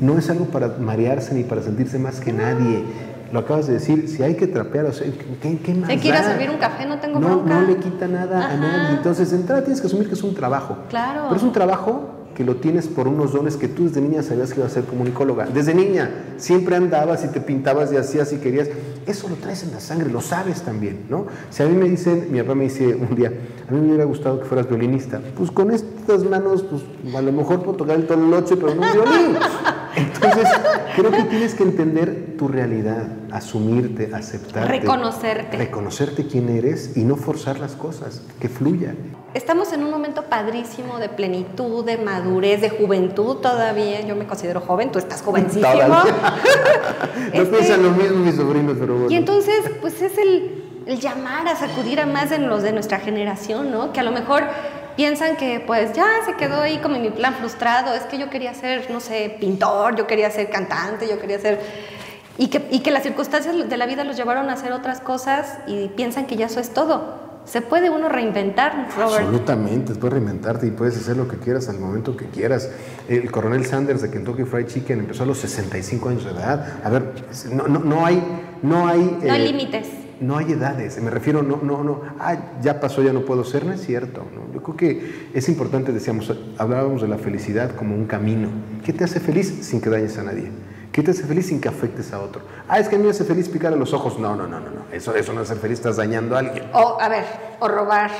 no es algo para marearse ni para sentirse más que nadie. Lo acabas de decir, si hay que trapear, o sea, ¿qué, qué más? Si quiero servir un café, no tengo no, No le quita nada a nadie. Entonces, de entrada tienes que asumir que es un trabajo. Claro. Pero es un trabajo que lo tienes por unos dones que tú desde niña sabías que ibas a ser comunicóloga. Desde niña siempre andabas y te pintabas y hacías y querías. Eso lo traes en la sangre, lo sabes también, ¿no? Si a mí me dicen, mi papá me dice un día, a mí me hubiera gustado que fueras violinista. Pues con estas manos, pues a lo mejor puedo tocar el tololoche, pero no un violín. Entonces, creo que tienes que entender tu realidad, asumirte, aceptarte. Reconocerte. Reconocerte quién eres y no forzar las cosas, que fluya. Estamos en un momento padrísimo de plenitud, de madurez, de juventud todavía. Yo me considero joven, tú estás jovencísimo. no este, piensan lo mismo mis sobrinos, pero bueno. Y entonces, pues es el, el llamar a sacudir a más en los de nuestra generación, ¿no? Que a lo mejor piensan que pues ya se quedó ahí como en mi plan frustrado, es que yo quería ser, no sé, pintor, yo quería ser cantante, yo quería ser... Y que, y que las circunstancias de la vida los llevaron a hacer otras cosas y piensan que ya eso es todo. Se puede uno reinventar, Robert. Absolutamente, puedes reinventarte y puedes hacer lo que quieras al momento que quieras. El coronel Sanders de Kentucky Fried Chicken empezó a los 65 años de edad. A ver, no, no, no hay... No hay, no hay eh, límites no hay edades, me refiero, no, no, no, ah, ya pasó, ya no puedo ser, no es cierto. Yo creo que es importante, decíamos, hablábamos de la felicidad como un camino. ¿Qué te hace feliz sin que dañes a nadie? ¿Qué te hace feliz sin que afectes a otro? Ah, es que a mí me hace feliz picar los ojos. No, no, no, no, no. Eso, eso no es ser feliz, estás dañando a alguien. O, a ver, o robar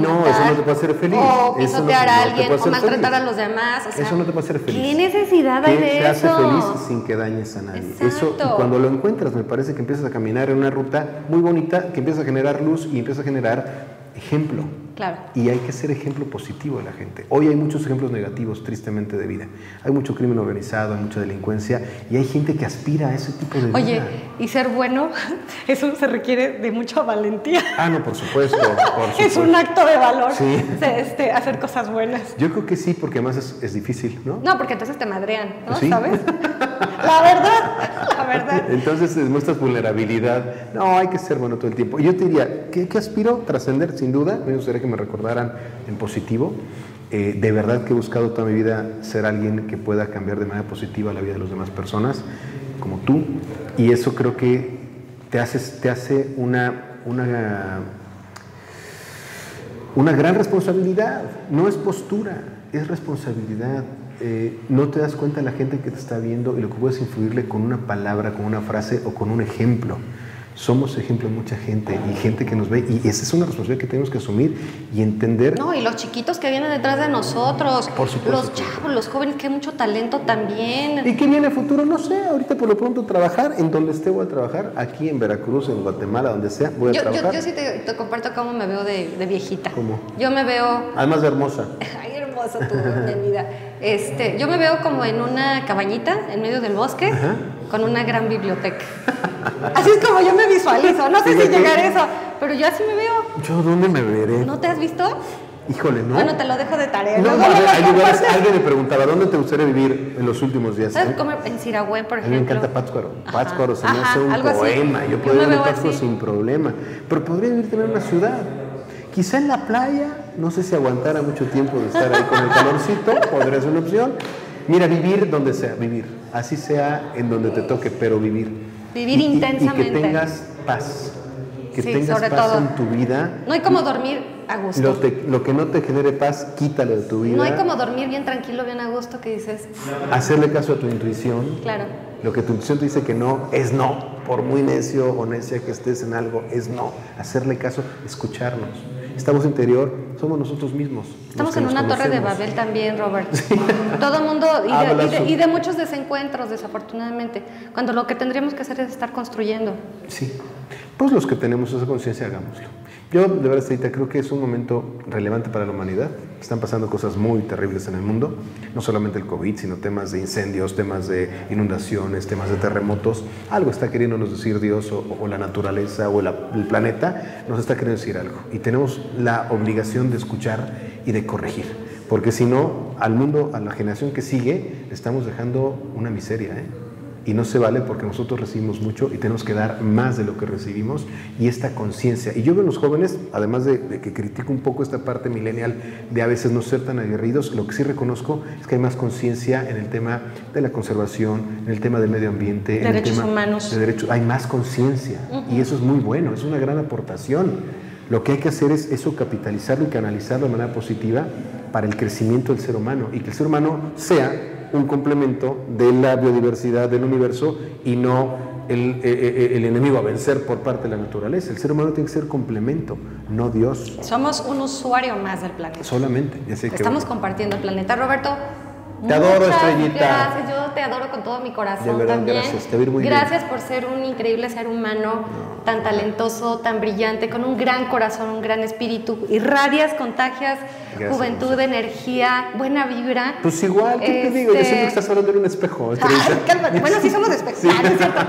no, eso no te puede hacer feliz. O pisotear a alguien, o maltratar a los demás. eso no te puede hacer feliz. ¿Qué necesidad hay de eso? Te hace feliz sin que dañes a nadie. Eso, y cuando lo encuentras, me parece que empiezas a caminar en una ruta muy bonita, que empieza a generar luz y empieza a generar ejemplo. Claro. Y hay que ser ejemplo positivo de la gente. Hoy hay muchos ejemplos negativos, tristemente, de vida. Hay mucho crimen organizado, hay mucha delincuencia y hay gente que aspira a ese tipo de vida. Oye, y ser bueno, eso se requiere de mucha valentía. Ah, no, por supuesto. es un acto de valor este, hacer cosas buenas. Yo creo que sí, porque además es, difícil, ¿no? No, porque entonces te madrean, ¿no? ¿Sabes? la verdad, la verdad. Entonces demuestras vulnerabilidad. No, hay que ser bueno todo el tiempo. Yo te diría, ¿qué, qué aspiro? Trascender, sin duda. Me gustaría que me recordaran en positivo. Eh, de verdad que he buscado toda mi vida ser alguien que pueda cambiar de manera positiva la vida de las demás personas, como tú, y eso creo que te, haces, te hace una, una, una gran responsabilidad, no es postura, es responsabilidad. Eh, no te das cuenta de la gente que te está viendo y lo que puedes influirle con una palabra, con una frase o con un ejemplo. Somos ejemplo de mucha gente y gente que nos ve y esa es una responsabilidad que tenemos que asumir y entender. No, y los chiquitos que vienen detrás de nosotros, Por supuesto. los chavos, los jóvenes que hay mucho talento también. ¿Y qué viene a futuro? No sé, ahorita por lo pronto trabajar, en donde esté voy a trabajar, aquí en Veracruz, en Guatemala, donde sea, voy a Yo, yo, trabajar. yo sí te, te comparto cómo me veo de, de viejita. ¿Cómo? Yo me veo Además de hermosa. Ay, hermosa tu vida. Este, yo me veo como en una cabañita en medio del bosque Ajá. con una gran biblioteca. Así es como yo me visualizo. No sé si llegar a eso, pero yo así me veo. ¿Yo dónde me veré? ¿No te has visto? Híjole, ¿no? Bueno, te lo dejo de tarea. No, no, hay lugares, alguien me preguntaba, ¿dónde te gustaría vivir en los últimos días? ¿Sabes ¿Eh? En Siragüen, por A mí me ejemplo. encanta Pátzcuaro. Pátzcuaro se me hace un así. poema. Yo podría vivir en Pátzcuaro así. sin problema. Pero podría vivir también en una ciudad. Quizá en la playa, no sé si aguantara mucho tiempo de estar ahí con el calorcito, podría ser una opción. Mira, vivir donde sea, vivir. Así sea en donde te toque, pero vivir. Vivir Y- y- Y, intensamente. que tengas paz. Que Sí, tengas sobre paz todo. en tu vida. No hay como dormir a gusto. Lo, te- lo que no te genere paz, quítalo de tu vida. No hay como dormir bien tranquilo, bien a gusto, que dices, Hacerle caso a tu intuición. claro. Lo que tu intuición te dice que no, es no. Por muy necio o necia que estés en algo, es no. Hacerle caso, escucharnos. Esta voz interior somos nosotros mismos. Estamos en una torre de. Babel también, Robert. Todo el mundo, y de, y de- y de muchos desencuentros, desafortunadamente, cuando lo que tendríamos que hacer es estar construyendo. Sí. Pues los que tenemos esa conciencia, hagámoslo. Yo, de verdad, ahorita creo que es un momento relevante para la humanidad. Están pasando cosas muy terribles en el mundo. No solamente el COVID, sino temas de incendios, temas de inundaciones, temas de terremotos. Algo está queriéndonos decir Dios o, la naturaleza o la- el planeta. Nos está queriendo decir algo. Y tenemos la obligación de escuchar y de corregir. Porque si no, al mundo, a la generación que sigue, le estamos dejando una miseria. ¿eh? Y no se vale porque nosotros recibimos mucho y tenemos que dar más de lo que recibimos y esta conciencia. Y yo veo en los jóvenes, además de, de que critico un poco esta parte millennial de a veces no ser tan aguerridos, lo que sí reconozco es que hay más conciencia en el tema de la conservación, en el tema del medio ambiente, en el tema humanos. de derechos. Hay más conciencia y eso es muy bueno, es una gran aportación. Lo que hay que hacer es eso, capitalizarlo y canalizarlo de manera positiva para el crecimiento del ser humano y que el ser humano sea un complemento de la biodiversidad del universo y no el, eh, eh, el enemigo a vencer por parte de la naturaleza. El ser humano tiene que ser complemento, no Dios Somos un usuario más del planeta. solamente. Ya sé que- Estamos compartiendo el planeta. Roberto, Te adoro, estrellita. Gracias, yo te adoro con todo mi corazón De verdad, también. gracias, te ir muy bien. gracias por ser un increíble ser humano, tan talentoso, tan brillante, con un gran corazón, un gran espíritu. Irradias, contagias, Gracias, juventud, energía, buena vibra. Pues igual, ¿qué te digo? Yo Este- siento que estás hablando en un espejo. Ay, cálmate. Bueno, sí somos especiales, ¿cierto?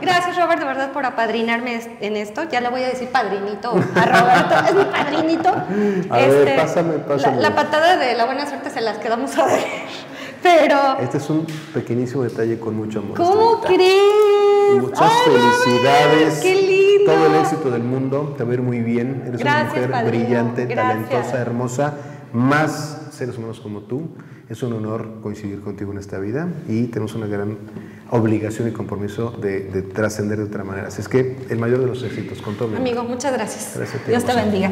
Gracias, Robert, de verdad, por apadrinarme en esto. Ya le voy a decir padrinito a Roberto. Es mi padrinito. A ver, pásame, la- pásame. La, patada de la buena suerte se las quedamos a ver. Pero, Este es un pequeñísimo detalle con mucho amor. ¿cómo crees? Muchas Ay, felicidades. Robert, ¡Qué lindo! Todo el éxito del mundo. Te va a ir muy bien. Eres Gracias, una mujer padrino. brillante, Gracias. talentosa, hermosa. Más seres humanos como tú. Es un honor coincidir contigo en esta vida y tenemos una gran obligación y compromiso de, de trascender de otra manera. Así es que el mayor de los éxitos, con todo. Amigo, muchas gracias. Gracias a ti, Dios te bendiga.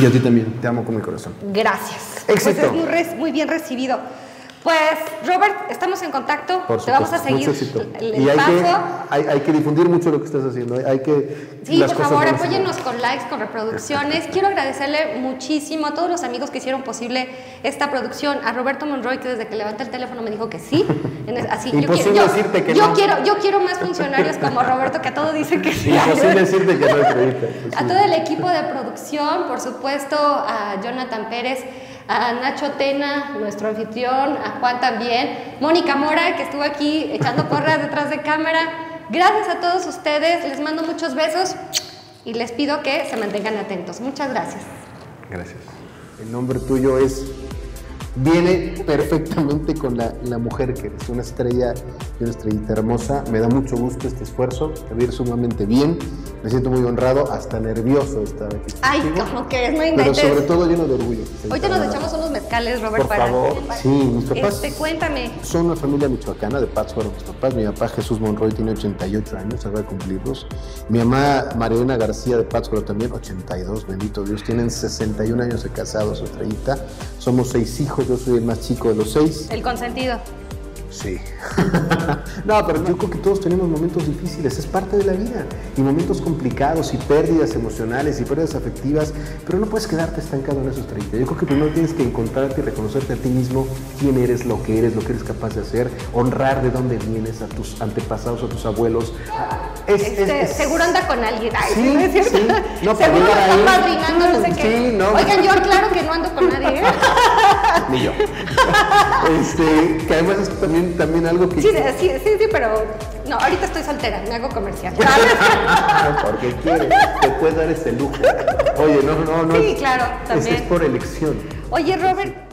Y a ti también. Te amo con mi corazón. Gracias. Éxito. Pues es muy, re- muy bien recibido. Pues, Robert, estamos en contacto. Por Te vamos a supuesto, seguir el, el y hay paso. que, hay, hay que difundir mucho lo que estás haciendo. Hay, hay que. Sí, las por cosas favor, apóyennos con likes, con reproducciones. Quiero agradecerle muchísimo a todos los amigos que hicieron posible esta producción. A Roberto Monroy, que desde que levanté el teléfono me dijo que sí. Así, Imposible yo, decirte que yo no. quiero, yo quiero más funcionarios como Roberto, que a todo dicen que sí. Imposible decirte que no. A todo el equipo de producción, por supuesto, a Jonathan Pérez, a Nacho Tena, nuestro anfitrión, a Juan también, Mónica Mora, que estuvo aquí echando porras detrás de cámara. Gracias a todos ustedes, les mando muchos besos y les pido que se mantengan atentos. Muchas gracias. Gracias. El nombre tuyo es. Viene perfectamente con la, la mujer que eres, una estrella una estrellita hermosa. Me da mucho gusto este esfuerzo, te va a ir sumamente bien. Me siento muy honrado, hasta nervioso de estar aquí. Ay, contigo, como que es, no Pero inventes. sobre todo lleno de orgullo. Ahorita nos echamos unos mezcales, Robert, Por para... favor, sí, mis papás. Este, cuéntame. Son una familia michoacana, de Pátzcuaro, mis papás. Mi papá Jesús Monroy tiene 88 años, acaba de cumplirlos. Mi mamá Mariana García de Pátzcuaro también, 82, bendito Dios. Tienen 61 años de casados, estrellita. Somos seis hijos, yo soy el más chico de los seis. El consentido. Sí. No, pero yo creo que todos tenemos momentos difíciles, es parte de la vida. Y momentos complicados y pérdidas emocionales y pérdidas afectivas, pero no puedes quedarte estancado en esos 30. Yo creo que primero tienes que encontrarte y reconocerte a ti mismo quién eres, lo que eres, lo que eres capaz de hacer, honrar de dónde vienes, a tus antepasados, a tus abuelos. Es, este, seguro anda con alguien. Ay, sí, ¿no es Sí. No, seguro está padrinando, no sé qué. No. Oigan, yo claro que no ando con nadie. ¿eh? Ni yo. este, que además es también, también algo que... Sí, sí, sí, sí, pero no, ahorita estoy soltera, me hago comercial. Porque quieres, te puedes dar ese lujo. Oye, no, no, no. Sí, claro, también. Es, es por elección. Oye, Robert,